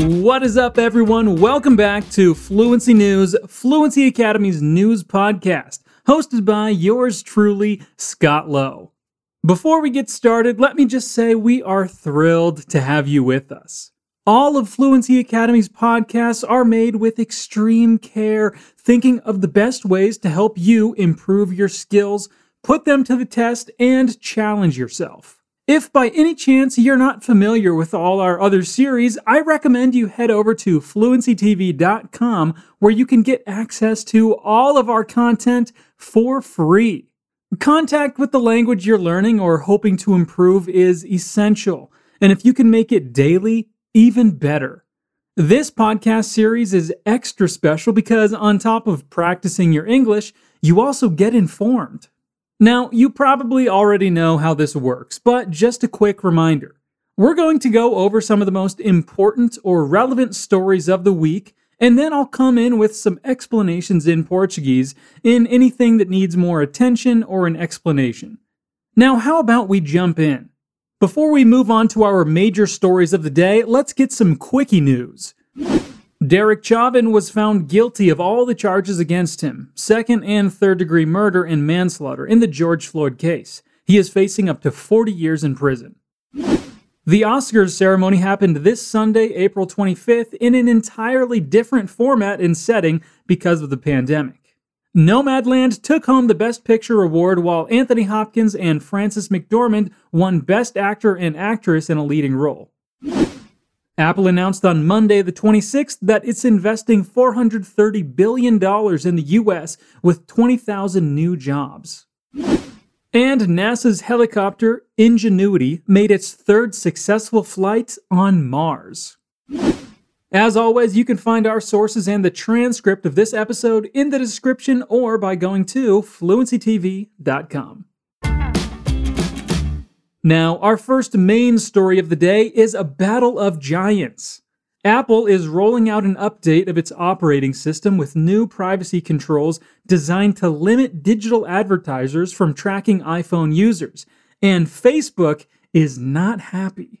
What is up, everyone? Welcome back to Fluency News, Fluency Academy's news podcast, hosted by yours truly, Scott Lowe. Before we get started, let me just say we are thrilled to have you with us. All of Fluency Academy's podcasts are made with extreme care, thinking of the best ways to help you improve your skills, put them to the test, and challenge yourself. If by any chance you're not familiar with all our other series, I recommend you head over to fluencytv.com where you can get access to all of our content for free. Contact with the language you're learning or hoping to improve is essential, and if you can make it daily, even better. This podcast series is extra special because, on top of practicing your English, you also get informed. Now, you probably already know how this works, but just a quick reminder. We're going to go over some of the most important or relevant stories of the week, and then I'll come in with some explanations in Portuguese in anything that needs more attention or an explanation. Now, how about we jump in? Before we move on to our major stories of the day, let's get some quickie news. Derek Chauvin was found guilty of all the charges against him second and third degree murder and manslaughter in the George Floyd case. He is facing up to 40 years in prison. The Oscars ceremony happened this Sunday, April 25th, in an entirely different format and setting because of the pandemic. Nomadland took home the Best Picture award while Anthony Hopkins and Frances McDormand won Best Actor and Actress in a leading role. Apple announced on Monday, the 26th, that it's investing $430 billion in the US with 20,000 new jobs. And NASA's helicopter Ingenuity made its third successful flight on Mars. As always, you can find our sources and the transcript of this episode in the description or by going to fluencytv.com. Now, our first main story of the day is a battle of giants. Apple is rolling out an update of its operating system with new privacy controls designed to limit digital advertisers from tracking iPhone users, and Facebook is not happy.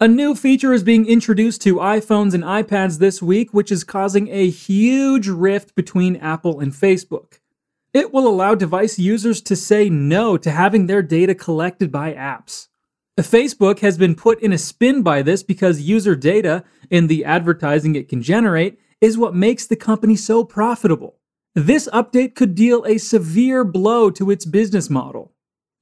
A new feature is being introduced to iPhones and iPads this week, which is causing a huge rift between Apple and Facebook. It will allow device users to say no to having their data collected by apps. Uh, Facebook has been put in a spin by this because user data and the advertising it can generate is what makes the company so profitable. This update could deal a severe blow to its business model.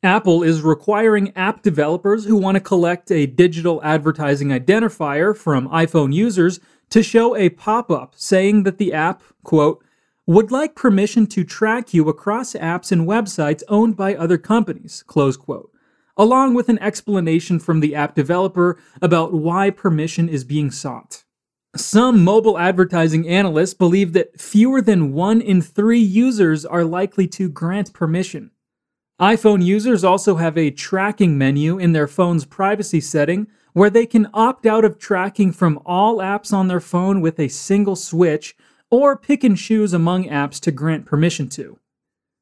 Apple is requiring app developers who want to collect a digital advertising identifier from iPhone users to show a pop up saying that the app, quote, would like permission to track you across apps and websites owned by other companies, close quote, along with an explanation from the app developer about why permission is being sought. Some mobile advertising analysts believe that fewer than one in three users are likely to grant permission. iPhone users also have a tracking menu in their phone's privacy setting where they can opt out of tracking from all apps on their phone with a single switch or pick and choose among apps to grant permission to.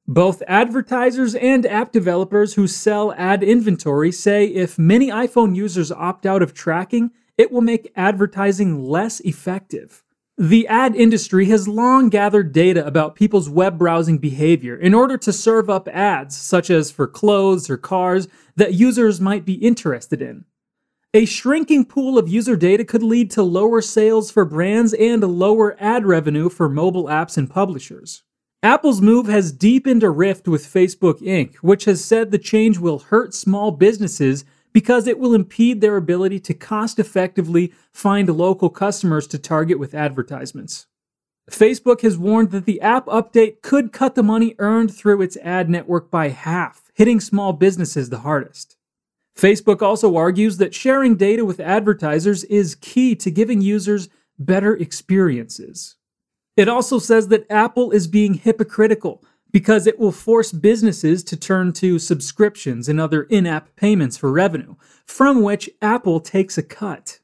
Both advertisers and app developers who sell ad inventory say if many iPhone users opt out of tracking, it will make advertising less effective. The ad industry has long gathered data about people's web browsing behavior in order to serve up ads, such as for clothes or cars, that users might be interested in. A shrinking pool of user data could lead to lower sales for brands and lower ad revenue for mobile apps and publishers. Apple's move has deepened a rift with Facebook Inc., which has said the change will hurt small businesses because it will impede their ability to cost effectively find local customers to target with advertisements. Facebook has warned that the app update could cut the money earned through its ad network by half, hitting small businesses the hardest. Facebook also argues that sharing data with advertisers is key to giving users better experiences. It also says that Apple is being hypocritical because it will force businesses to turn to subscriptions and other in app payments for revenue, from which Apple takes a cut.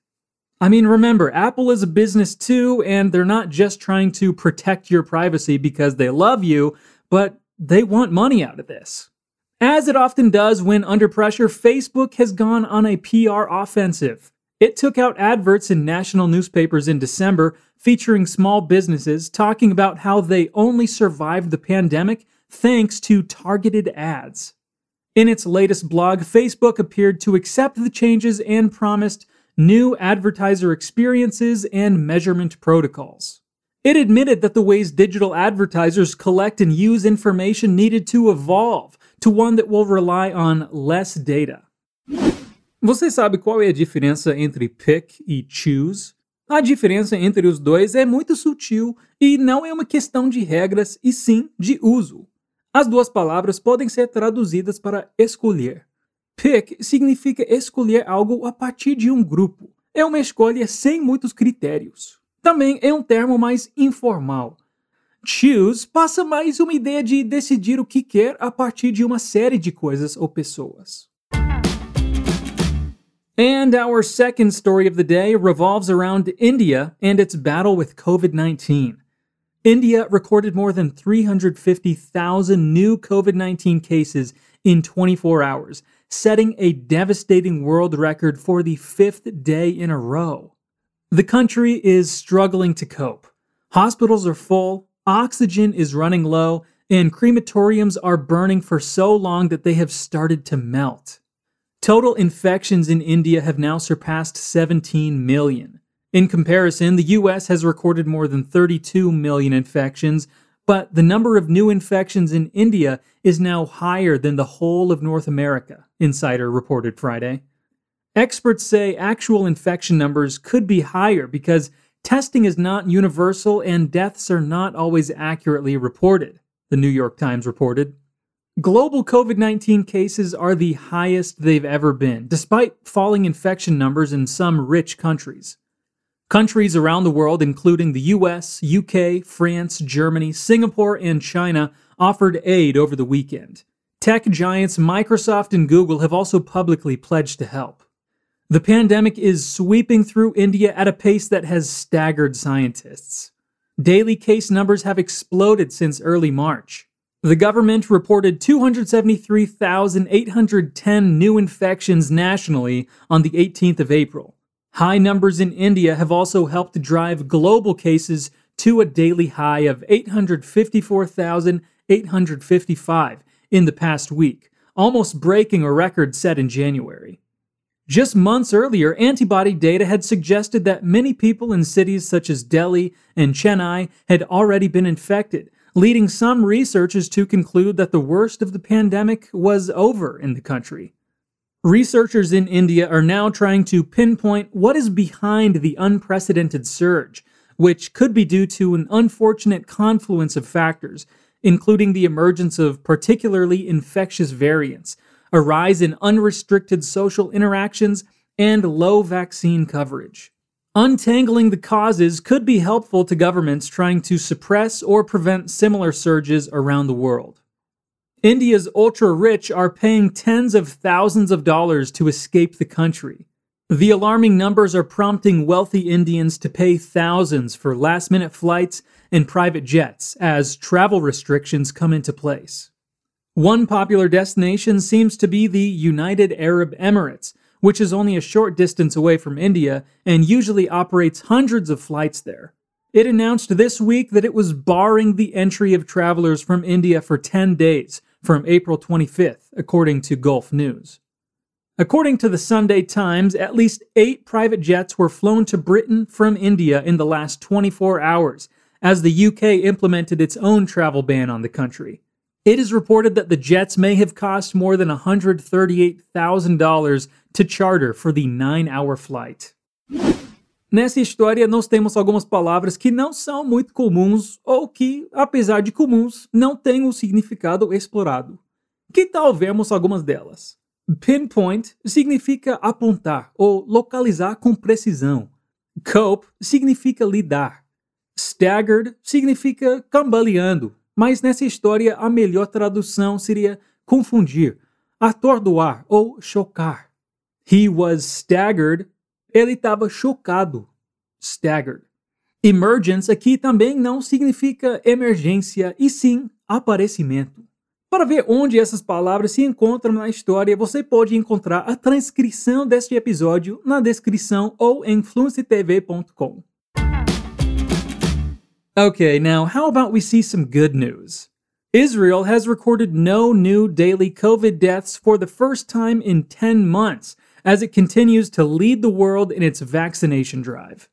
I mean, remember, Apple is a business too, and they're not just trying to protect your privacy because they love you, but they want money out of this. As it often does when under pressure, Facebook has gone on a PR offensive. It took out adverts in national newspapers in December featuring small businesses talking about how they only survived the pandemic thanks to targeted ads. In its latest blog, Facebook appeared to accept the changes and promised new advertiser experiences and measurement protocols. It admitted that the ways digital advertisers collect and use information needed to evolve to one that will rely on less data. Você sabe qual é a diferença entre pick e choose? A diferença entre os dois é muito sutil e não é uma questão de regras, e sim de uso. As duas palavras podem ser traduzidas para escolher. Pick significa escolher algo a partir de um grupo. É uma escolha sem muitos critérios. Também é um termo mais informal. Choose passa mais uma ideia de decidir o que quer a partir de uma série de coisas ou pessoas. And our second story of the day revolves around India and its battle with COVID 19. India recorded more than 350,000 new COVID 19 cases in 24 hours, setting a devastating world record for the fifth day in a row. The country is struggling to cope. Hospitals are full, oxygen is running low, and crematoriums are burning for so long that they have started to melt. Total infections in India have now surpassed 17 million. In comparison, the US has recorded more than 32 million infections, but the number of new infections in India is now higher than the whole of North America, Insider reported Friday. Experts say actual infection numbers could be higher because testing is not universal and deaths are not always accurately reported, the New York Times reported. Global COVID 19 cases are the highest they've ever been, despite falling infection numbers in some rich countries. Countries around the world, including the US, UK, France, Germany, Singapore, and China, offered aid over the weekend. Tech giants Microsoft and Google have also publicly pledged to help. The pandemic is sweeping through India at a pace that has staggered scientists. Daily case numbers have exploded since early March. The government reported 273,810 new infections nationally on the 18th of April. High numbers in India have also helped drive global cases to a daily high of 854,855 in the past week, almost breaking a record set in January. Just months earlier, antibody data had suggested that many people in cities such as Delhi and Chennai had already been infected, leading some researchers to conclude that the worst of the pandemic was over in the country. Researchers in India are now trying to pinpoint what is behind the unprecedented surge, which could be due to an unfortunate confluence of factors, including the emergence of particularly infectious variants, a rise in unrestricted social interactions, and low vaccine coverage. Untangling the causes could be helpful to governments trying to suppress or prevent similar surges around the world. India's ultra rich are paying tens of thousands of dollars to escape the country. The alarming numbers are prompting wealthy Indians to pay thousands for last minute flights and private jets as travel restrictions come into place. One popular destination seems to be the United Arab Emirates, which is only a short distance away from India and usually operates hundreds of flights there. It announced this week that it was barring the entry of travelers from India for 10 days from April 25th, according to Gulf News. According to the Sunday Times, at least eight private jets were flown to Britain from India in the last 24 hours, as the UK implemented its own travel ban on the country. It is reported that the jets may have cost more than $138,000 to charter for the nine hour flight. Nessa história, nós temos algumas palavras que não são muito comuns ou que, apesar de comuns, não têm o um significado explorado. Que tal vermos algumas delas? Pinpoint significa apontar ou localizar com precisão. Cope significa lidar. Staggered significa cambaleando, mas nessa história a melhor tradução seria confundir, atordoar ou chocar. He was staggered ele estava chocado, staggered. Emergence aqui também não significa emergência, e sim aparecimento. Para ver onde essas palavras se encontram na história, você pode encontrar a transcrição deste episódio na descrição ou em fluencytv.com. Okay, now how about we see some good news? Israel has recorded no new daily COVID deaths for the first time in 10 months as it continues to lead the world in its vaccination drive.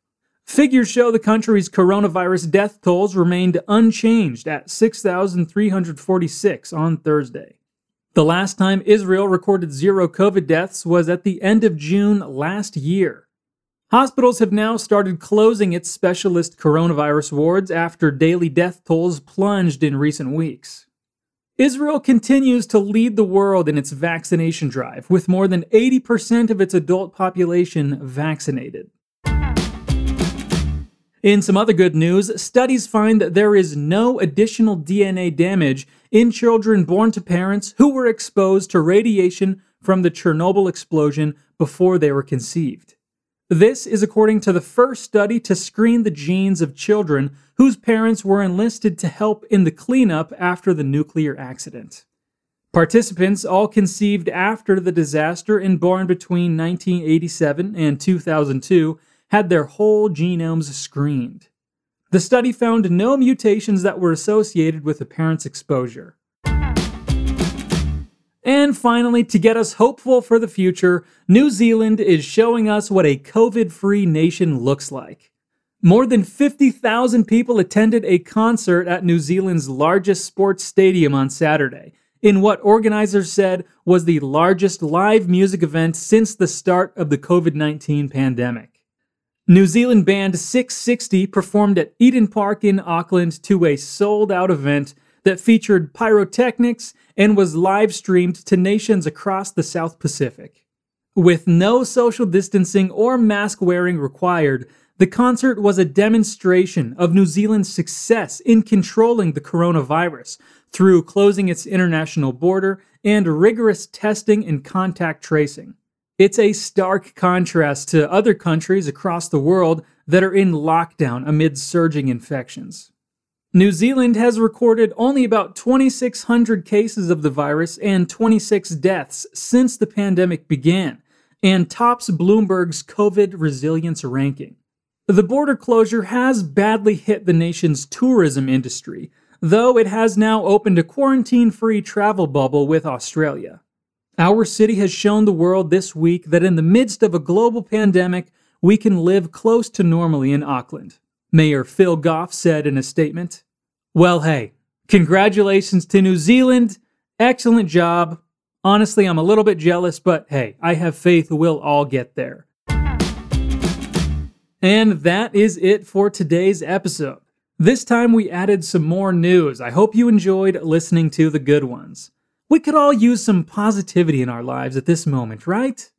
Figures show the country's coronavirus death tolls remained unchanged at 6,346 on Thursday. The last time Israel recorded zero COVID deaths was at the end of June last year. Hospitals have now started closing its specialist coronavirus wards after daily death tolls plunged in recent weeks. Israel continues to lead the world in its vaccination drive, with more than 80% of its adult population vaccinated. In some other good news, studies find that there is no additional DNA damage in children born to parents who were exposed to radiation from the Chernobyl explosion before they were conceived. This is according to the first study to screen the genes of children whose parents were enlisted to help in the cleanup after the nuclear accident. Participants all conceived after the disaster and born between 1987 and 2002 had their whole genomes screened. The study found no mutations that were associated with the parent's exposure. And finally, to get us hopeful for the future, New Zealand is showing us what a COVID free nation looks like. More than 50,000 people attended a concert at New Zealand's largest sports stadium on Saturday, in what organizers said was the largest live music event since the start of the COVID 19 pandemic. New Zealand band Six60 performed at Eden Park in Auckland to a sold out event that featured pyrotechnics and was live streamed to nations across the South Pacific. With no social distancing or mask wearing required, the concert was a demonstration of New Zealand's success in controlling the coronavirus through closing its international border and rigorous testing and contact tracing. It's a stark contrast to other countries across the world that are in lockdown amid surging infections. New Zealand has recorded only about 2,600 cases of the virus and 26 deaths since the pandemic began, and tops Bloomberg's COVID resilience ranking. The border closure has badly hit the nation's tourism industry, though it has now opened a quarantine free travel bubble with Australia. Our city has shown the world this week that in the midst of a global pandemic, we can live close to normally in Auckland. Mayor Phil Goff said in a statement. Well, hey, congratulations to New Zealand. Excellent job. Honestly, I'm a little bit jealous, but hey, I have faith we'll all get there. And that is it for today's episode. This time we added some more news. I hope you enjoyed listening to the good ones. We could all use some positivity in our lives at this moment, right?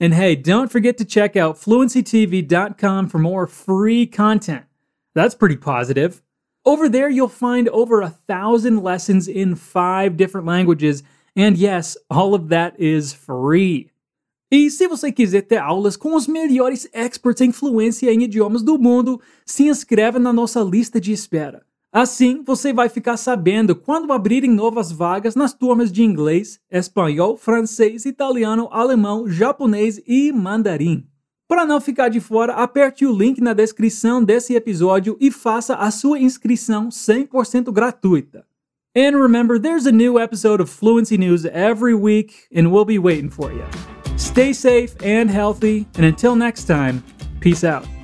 And hey, don't forget to check out fluencytv.com for more free content. That's pretty positive. Over there, you'll find over a thousand lessons in five different languages, and yes, all of that is free. E se você quiser ter aulas com os melhores experts em fluência em idiomas do mundo, se inscreva na nossa lista de espera. Assim, você vai ficar sabendo quando abrirem novas vagas nas turmas de inglês, espanhol, francês, italiano, alemão, japonês e mandarim. Para não ficar de fora, aperte o link na descrição desse episódio e faça a sua inscrição 100% gratuita. And remember, there's a new episode of Fluency News every week, and we'll be waiting for you. Stay safe and healthy, and until next time, peace out.